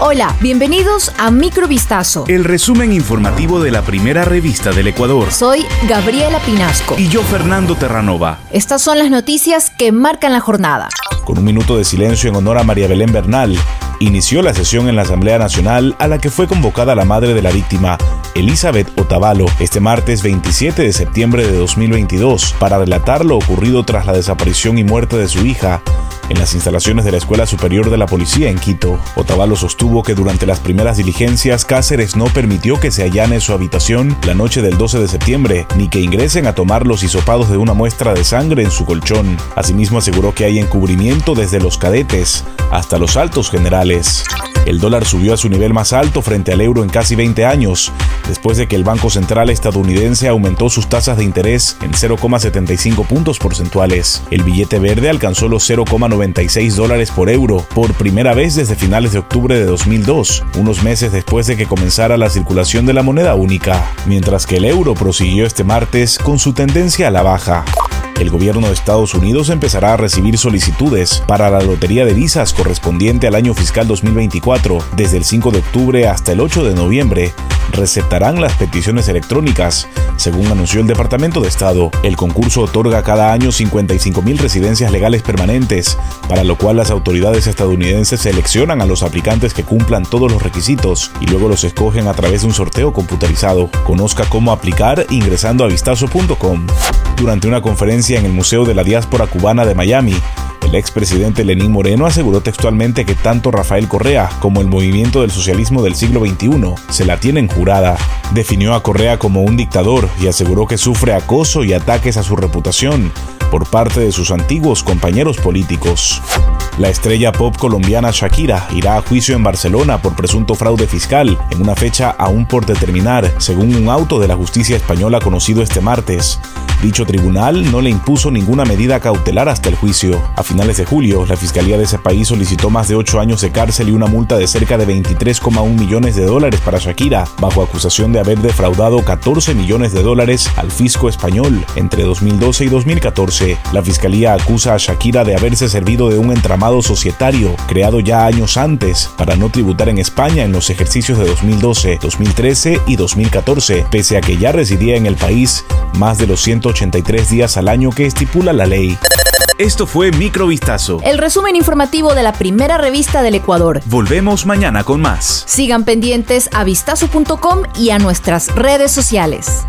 Hola, bienvenidos a Microvistazo. El resumen informativo de la primera revista del Ecuador. Soy Gabriela Pinasco. Y yo, Fernando Terranova. Estas son las noticias que marcan la jornada. Con un minuto de silencio en honor a María Belén Bernal, inició la sesión en la Asamblea Nacional a la que fue convocada la madre de la víctima, Elizabeth Otavalo, este martes 27 de septiembre de 2022, para relatar lo ocurrido tras la desaparición y muerte de su hija en las instalaciones de la Escuela Superior de la Policía en Quito. Otavalo sostuvo que durante las primeras diligencias Cáceres no permitió que se allane su habitación la noche del 12 de septiembre, ni que ingresen a tomar los hisopados de una muestra de sangre en su colchón. Asimismo aseguró que hay encubrimiento desde los cadetes hasta los altos generales. El dólar subió a su nivel más alto frente al euro en casi 20 años, después de que el Banco Central estadounidense aumentó sus tasas de interés en 0,75 puntos porcentuales. El billete verde alcanzó los 0,96 dólares por euro por primera vez desde finales de octubre de 2002, unos meses después de que comenzara la circulación de la moneda única, mientras que el euro prosiguió este martes con su tendencia a la baja el gobierno de Estados Unidos empezará a recibir solicitudes para la lotería de visas correspondiente al año fiscal 2024 desde el 5 de octubre hasta el 8 de noviembre. Receptarán las peticiones electrónicas, según anunció el Departamento de Estado. El concurso otorga cada año 55 mil residencias legales permanentes, para lo cual las autoridades estadounidenses seleccionan a los aplicantes que cumplan todos los requisitos y luego los escogen a través de un sorteo computarizado. Conozca cómo aplicar ingresando a vistazo.com. Durante una conferencia en el Museo de la Diáspora Cubana de Miami, el expresidente Lenín Moreno aseguró textualmente que tanto Rafael Correa como el movimiento del socialismo del siglo XXI se la tienen jurada. Definió a Correa como un dictador y aseguró que sufre acoso y ataques a su reputación por parte de sus antiguos compañeros políticos. La estrella pop colombiana Shakira irá a juicio en Barcelona por presunto fraude fiscal en una fecha aún por determinar, según un auto de la justicia española conocido este martes. Dicho tribunal no le impuso ninguna medida cautelar hasta el juicio. A finales de julio, la Fiscalía de ese país solicitó más de ocho años de cárcel y una multa de cerca de 23,1 millones de dólares para Shakira, bajo acusación de haber defraudado 14 millones de dólares al fisco español entre 2012 y 2014. La Fiscalía acusa a Shakira de haberse servido de un entramado societario creado ya años antes para no tributar en España en los ejercicios de 2012, 2013 y 2014, pese a que ya residía en el país más de los 183 días al año que estipula la ley. Esto fue Microvistazo. El resumen informativo de la primera revista del Ecuador. Volvemos mañana con más. Sigan pendientes a vistazo.com y a nuestras redes sociales.